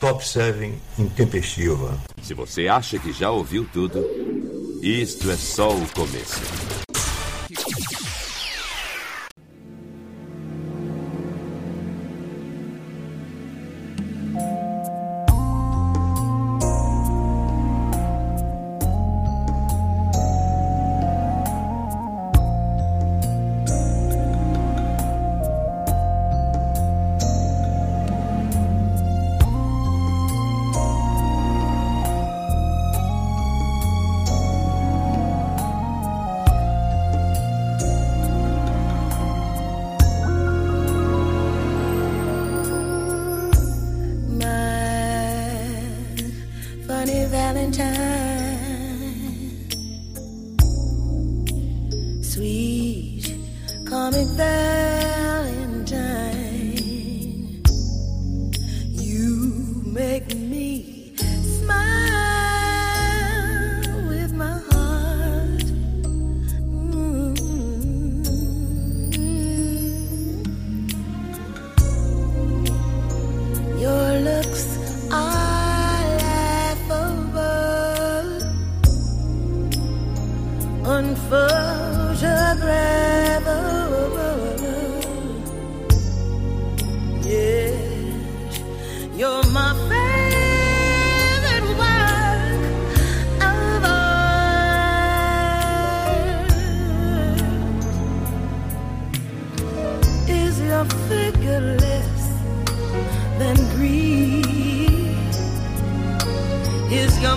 Top Serving intempestiva. Se você acha que já ouviu tudo, isto é só o começo.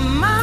my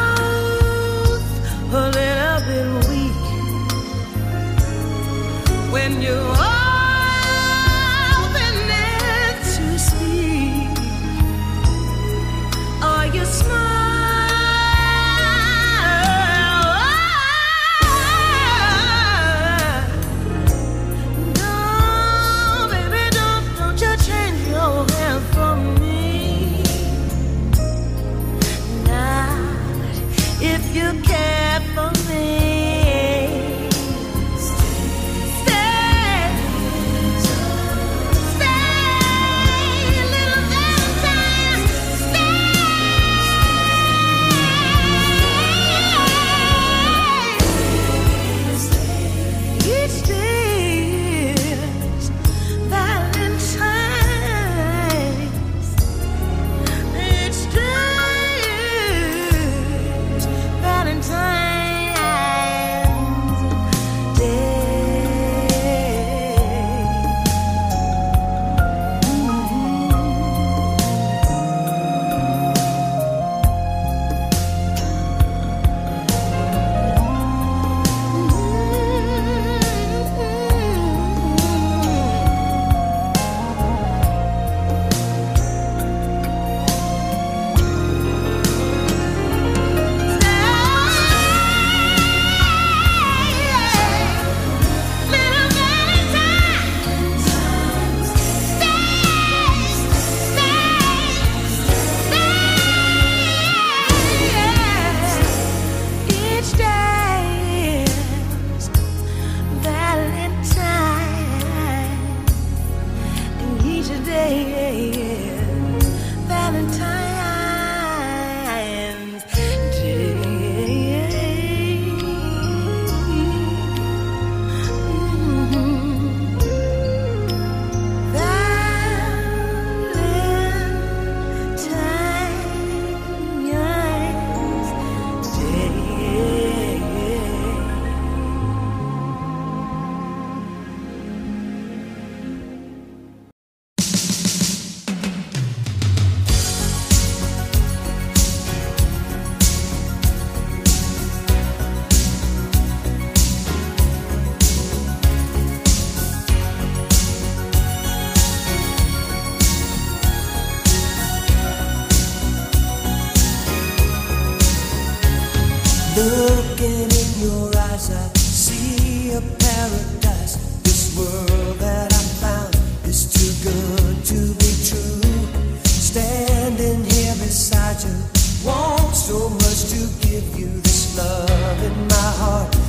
give you this love in my heart.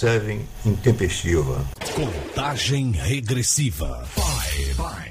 Seven intempestiva. Contagem regressiva. Five, five.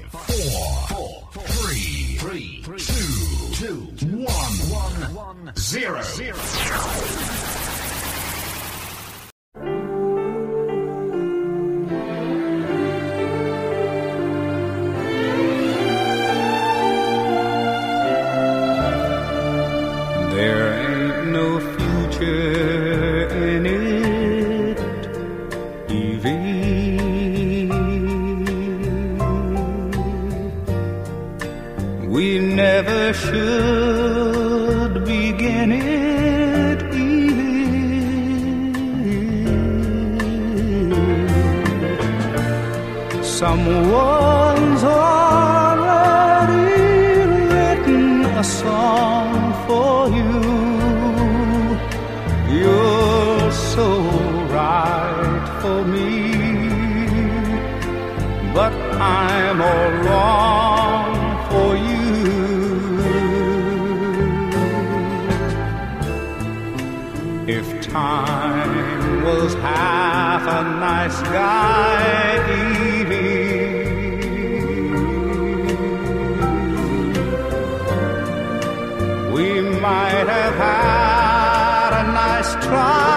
Might have had a nice try,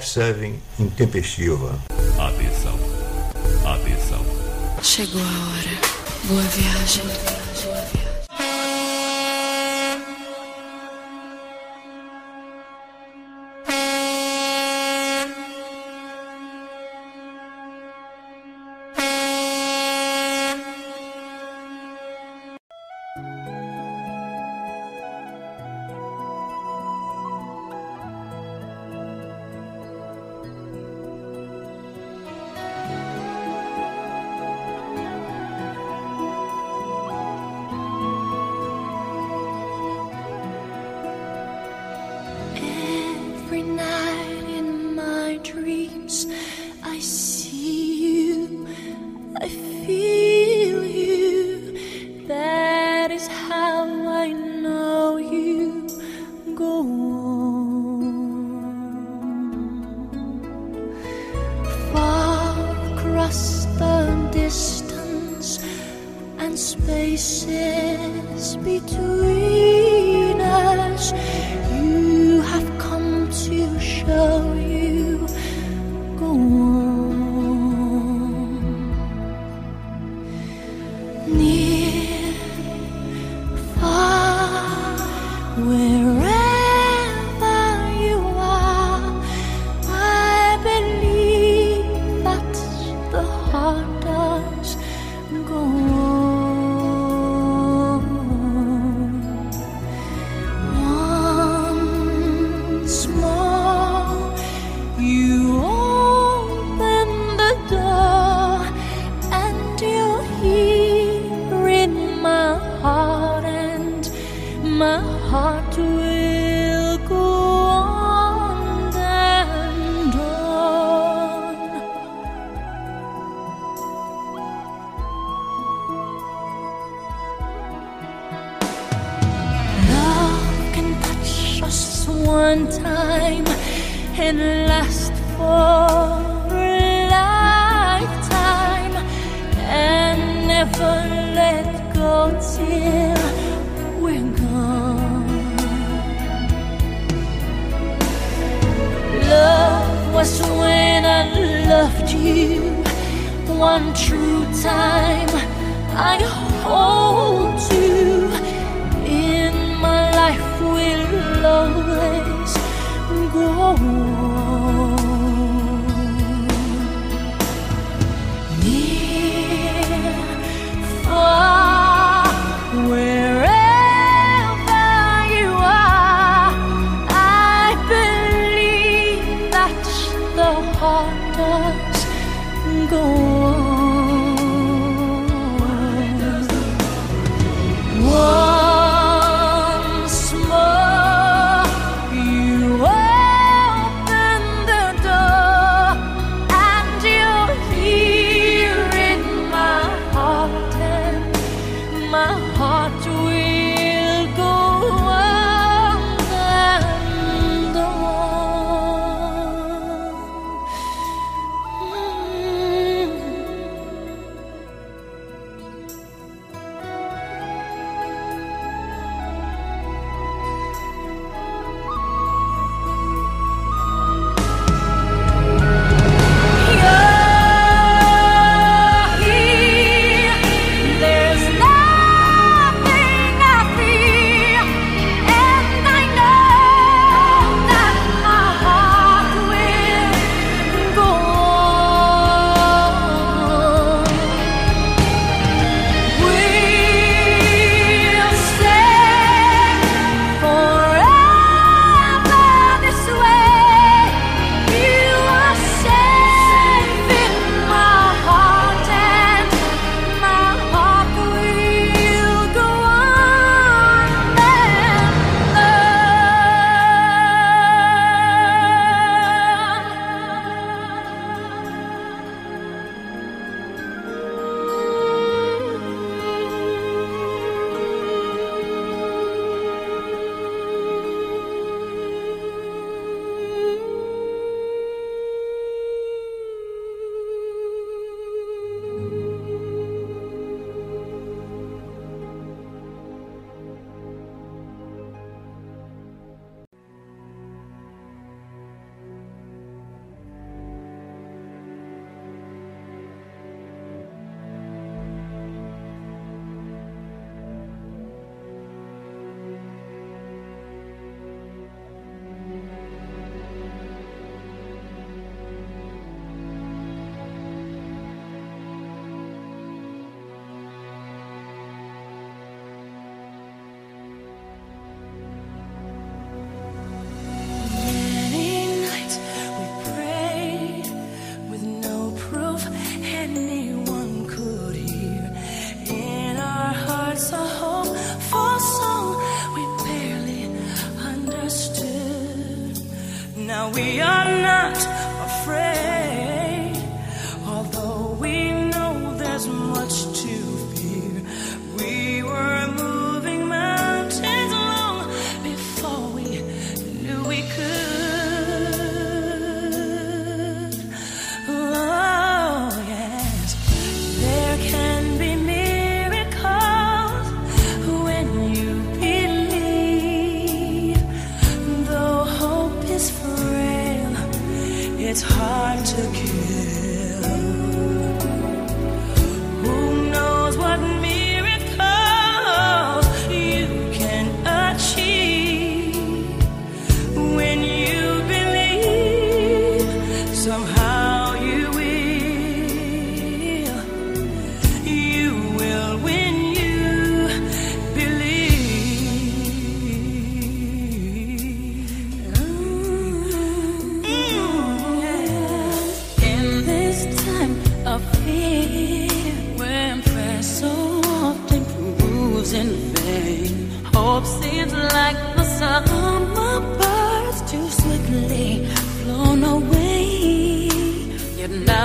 Top 7 intempestiva. Atenção. Atenção. Chegou a hora. Boa viagem. you're not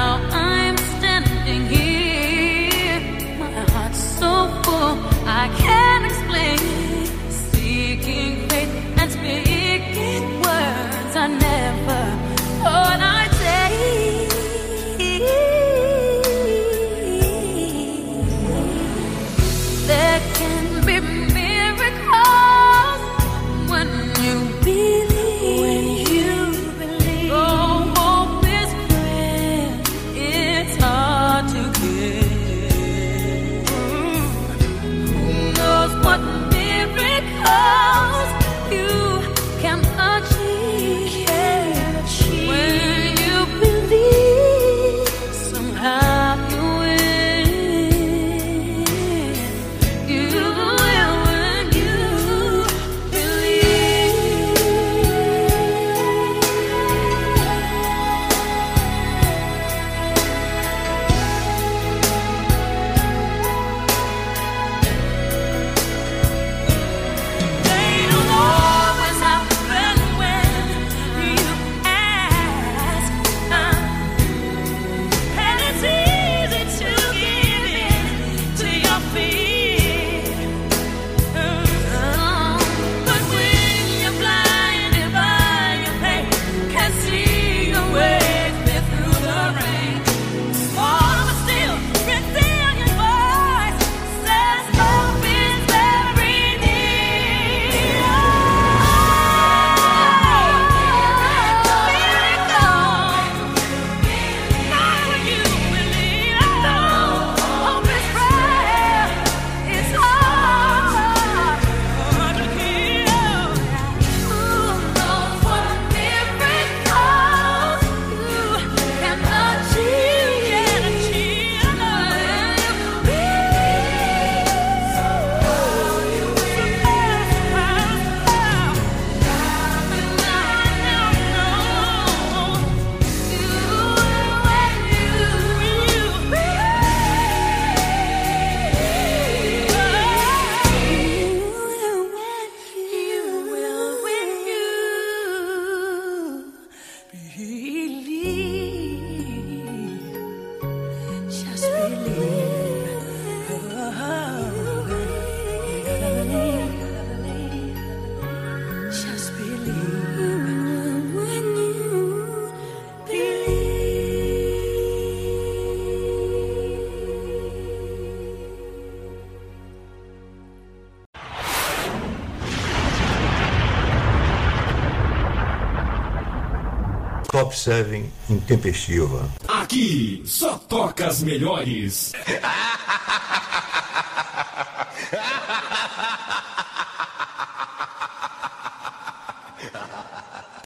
7 intempestiva. Aqui só toca as melhores.